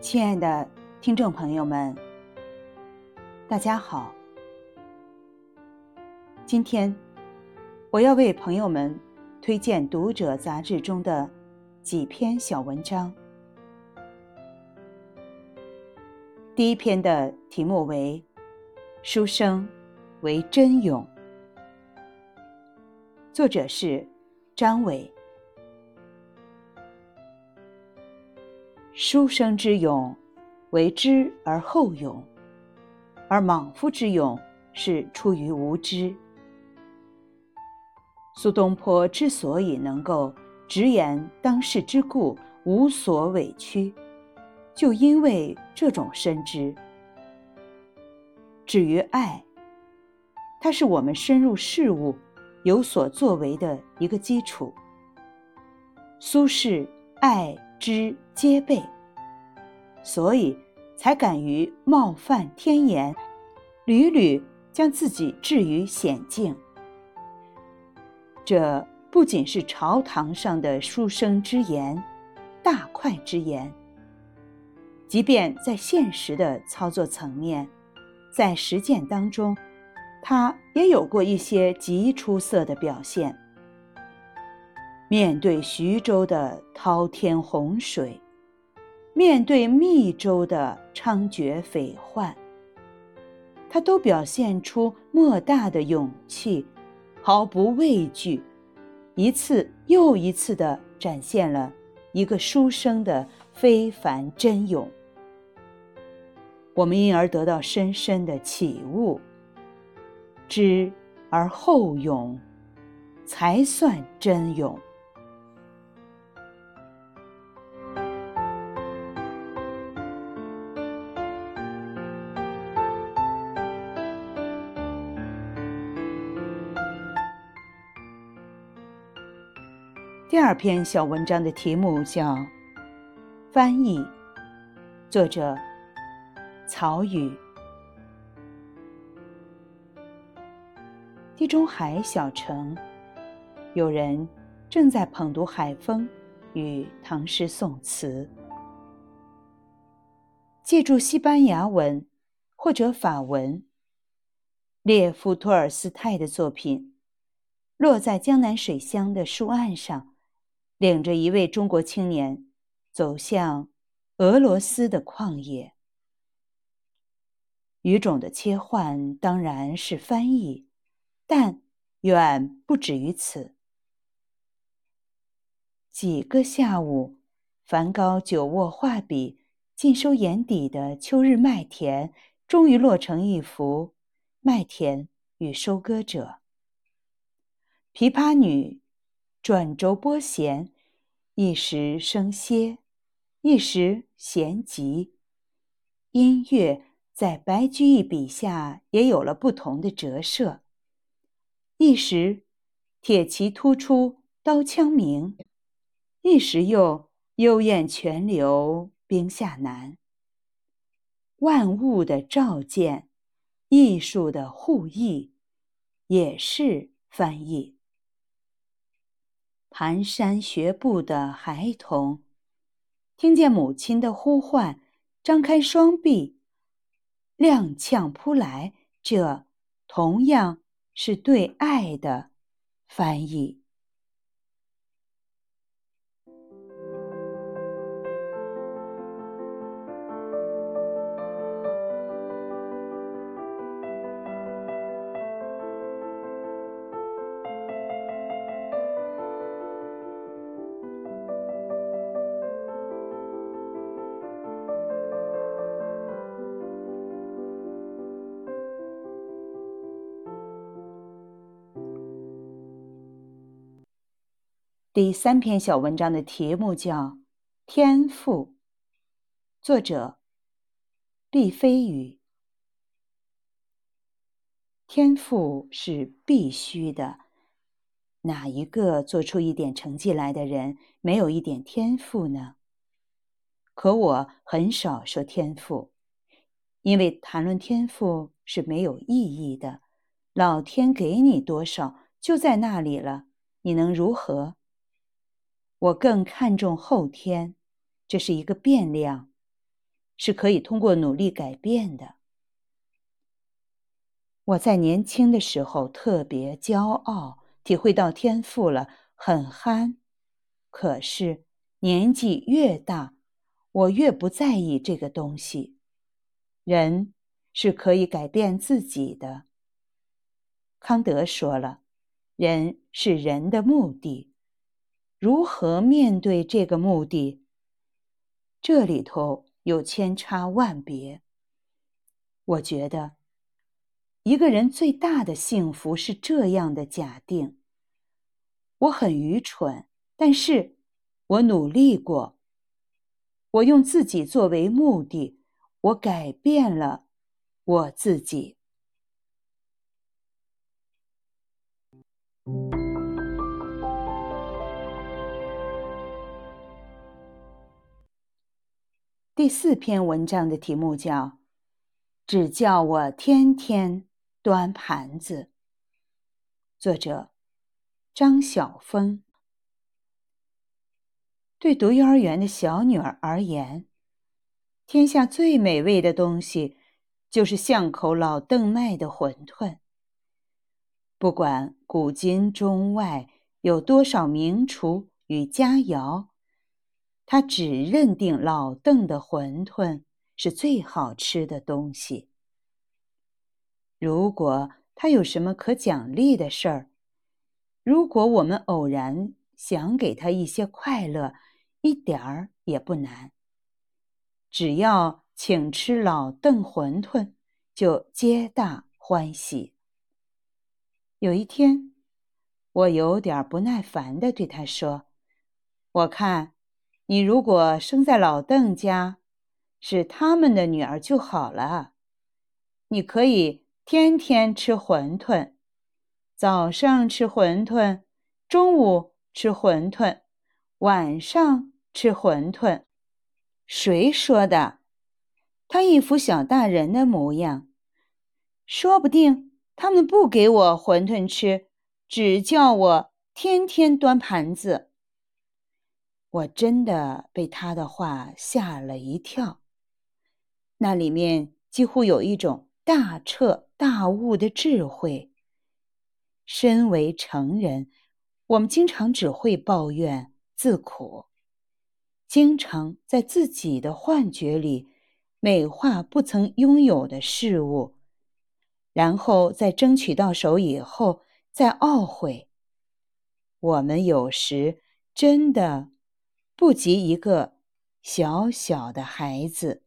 亲爱的听众朋友们，大家好。今天我要为朋友们推荐《读者》杂志中的几篇小文章。第一篇的题目为“书生为真勇”，作者是张伟。书生之勇，为知而后勇；而莽夫之勇，是出于无知。苏东坡之所以能够直言当世之故，无所委屈，就因为这种深知。至于爱，它是我们深入事物、有所作为的一个基础。苏轼爱。之皆备，所以才敢于冒犯天颜，屡屡将自己置于险境。这不仅是朝堂上的书生之言，大快之言。即便在现实的操作层面，在实践当中，他也有过一些极出色的表现。面对徐州的滔天洪水，面对密州的猖獗匪患，他都表现出莫大的勇气，毫不畏惧，一次又一次地展现了一个书生的非凡真勇。我们因而得到深深的启悟：知而后勇，才算真勇。第二篇小文章的题目叫《翻译》，作者曹禺。地中海小城，有人正在捧读海风与唐诗宋词，借助西班牙文或者法文，列夫·托尔斯泰的作品，落在江南水乡的书案上。领着一位中国青年走向俄罗斯的旷野，语种的切换当然是翻译，但远不止于此。几个下午，梵高久握画笔，尽收眼底的秋日麦田，终于落成一幅《麦田与收割者》。琵琶女。转轴拨弦，一时生歇，一时弦急。音乐在白居易笔下也有了不同的折射。一时铁骑突出，刀枪鸣；一时又幽咽泉流，冰下难。万物的照见，艺术的互译，也是翻译。蹒跚学步的孩童，听见母亲的呼唤，张开双臂，踉跄扑来。这同样是对爱的翻译。第三篇小文章的题目叫《天赋》，作者毕飞宇。天赋是必须的，哪一个做出一点成绩来的人没有一点天赋呢？可我很少说天赋，因为谈论天赋是没有意义的。老天给你多少，就在那里了，你能如何？我更看重后天，这是一个变量。是可以通过努力改变的。我在年轻的时候特别骄傲，体会到天赋了，很憨。可是年纪越大，我越不在意这个东西。人是可以改变自己的。康德说了，人是人的目的，如何面对这个目的？这里头有千差万别。我觉得。一个人最大的幸福是这样的假定：我很愚蠢，但是我努力过。我用自己作为目的，我改变了我自己。第四篇文章的题目叫“只叫我天天”。端盘子。作者张晓峰。对读幼儿园的小女儿而言，天下最美味的东西就是巷口老邓卖的馄饨。不管古今中外有多少名厨与佳肴，他只认定老邓的馄饨是最好吃的东西。如果他有什么可奖励的事儿，如果我们偶然想给他一些快乐，一点儿也不难。只要请吃老邓馄饨，就皆大欢喜。有一天，我有点不耐烦地对他说：“我看，你如果生在老邓家，是他们的女儿就好了。你可以。”天天吃馄饨，早上吃馄饨，中午吃馄饨，晚上吃馄饨。谁说的？他一副小大人的模样。说不定他们不给我馄饨吃，只叫我天天端盘子。我真的被他的话吓了一跳。那里面几乎有一种大彻。大悟的智慧。身为成人，我们经常只会抱怨、自苦，经常在自己的幻觉里美化不曾拥有的事物，然后在争取到手以后再懊悔。我们有时真的不及一个小小的孩子。